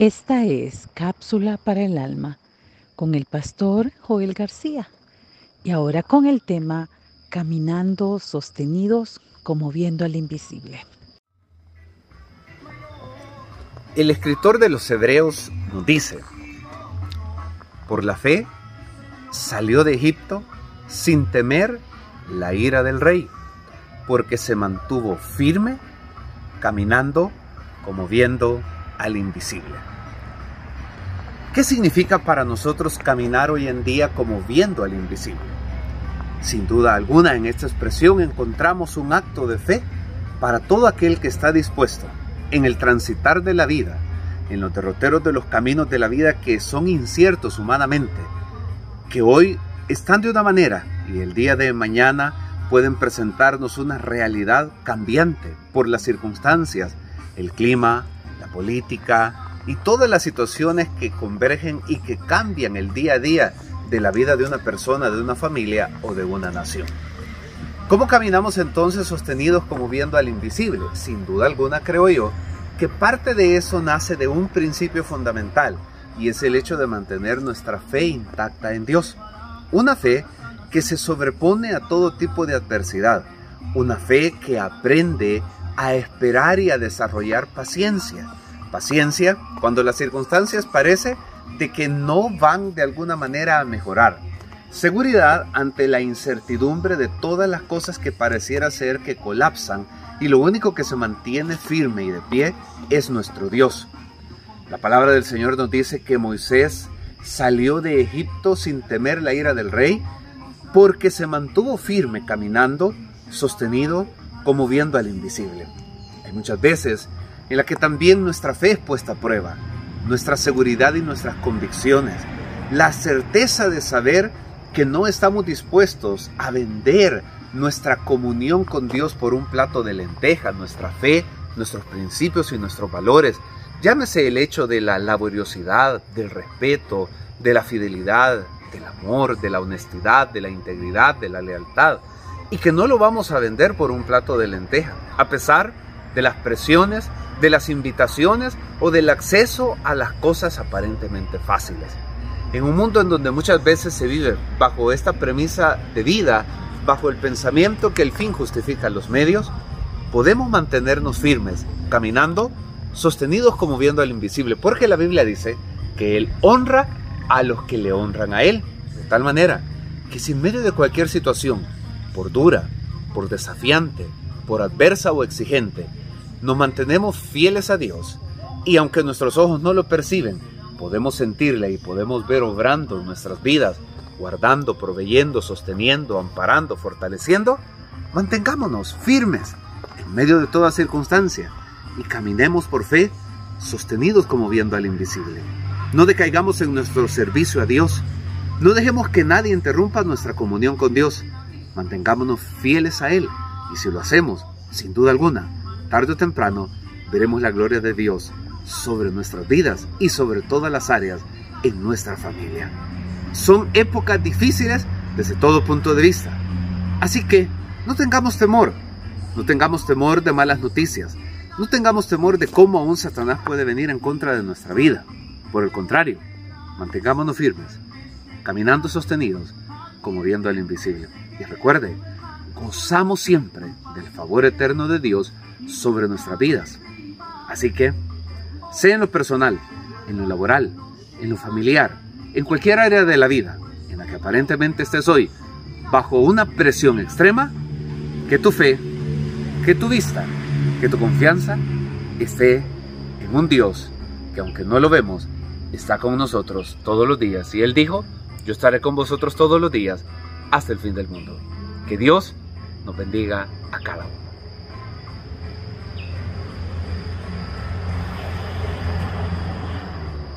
Esta es Cápsula para el Alma con el pastor Joel García y ahora con el tema Caminando sostenidos como viendo al invisible. El escritor de los Hebreos nos dice, por la fe salió de Egipto sin temer la ira del rey, porque se mantuvo firme caminando como viendo al invisible. ¿Qué significa para nosotros caminar hoy en día como viendo al invisible? Sin duda alguna en esta expresión encontramos un acto de fe para todo aquel que está dispuesto en el transitar de la vida, en los derroteros de los caminos de la vida que son inciertos humanamente, que hoy están de una manera y el día de mañana pueden presentarnos una realidad cambiante por las circunstancias, el clima, la política, y todas las situaciones que convergen y que cambian el día a día de la vida de una persona, de una familia o de una nación. ¿Cómo caminamos entonces sostenidos como viendo al invisible? Sin duda alguna creo yo que parte de eso nace de un principio fundamental y es el hecho de mantener nuestra fe intacta en Dios. Una fe que se sobrepone a todo tipo de adversidad. Una fe que aprende a esperar y a desarrollar paciencia paciencia cuando las circunstancias parece de que no van de alguna manera a mejorar. Seguridad ante la incertidumbre de todas las cosas que pareciera ser que colapsan y lo único que se mantiene firme y de pie es nuestro Dios. La palabra del Señor nos dice que Moisés salió de Egipto sin temer la ira del rey porque se mantuvo firme caminando, sostenido como viendo al invisible. Hay muchas veces en la que también nuestra fe es puesta a prueba, nuestra seguridad y nuestras convicciones, la certeza de saber que no estamos dispuestos a vender nuestra comunión con Dios por un plato de lentejas, nuestra fe, nuestros principios y nuestros valores. Llámese el hecho de la laboriosidad, del respeto, de la fidelidad, del amor, de la honestidad, de la integridad, de la lealtad. Y que no lo vamos a vender por un plato de lentejas, a pesar de las presiones de las invitaciones o del acceso a las cosas aparentemente fáciles. En un mundo en donde muchas veces se vive bajo esta premisa de vida, bajo el pensamiento que el fin justifica los medios, podemos mantenernos firmes, caminando, sostenidos como viendo al invisible, porque la Biblia dice que Él honra a los que le honran a Él, de tal manera que si en medio de cualquier situación, por dura, por desafiante, por adversa o exigente, nos mantenemos fieles a Dios y aunque nuestros ojos no lo perciben, podemos sentirle y podemos ver obrando en nuestras vidas, guardando, proveyendo, sosteniendo, amparando, fortaleciendo, mantengámonos firmes en medio de toda circunstancia y caminemos por fe, sostenidos como viendo al invisible. No decaigamos en nuestro servicio a Dios. No dejemos que nadie interrumpa nuestra comunión con Dios. Mantengámonos fieles a Él y si lo hacemos, sin duda alguna, tarde o temprano veremos la gloria de Dios sobre nuestras vidas y sobre todas las áreas en nuestra familia. Son épocas difíciles desde todo punto de vista. Así que no tengamos temor, no tengamos temor de malas noticias, no tengamos temor de cómo aún Satanás puede venir en contra de nuestra vida. Por el contrario, mantengámonos firmes, caminando sostenidos, como viendo al invisible. Y recuerde, gozamos siempre del favor eterno de Dios sobre nuestras vidas. Así que, sea en lo personal, en lo laboral, en lo familiar, en cualquier área de la vida en la que aparentemente estés hoy, bajo una presión extrema, que tu fe, que tu vista, que tu confianza esté en un Dios que aunque no lo vemos, está con nosotros todos los días. Y Él dijo, yo estaré con vosotros todos los días hasta el fin del mundo. Que Dios nos bendiga a cada uno.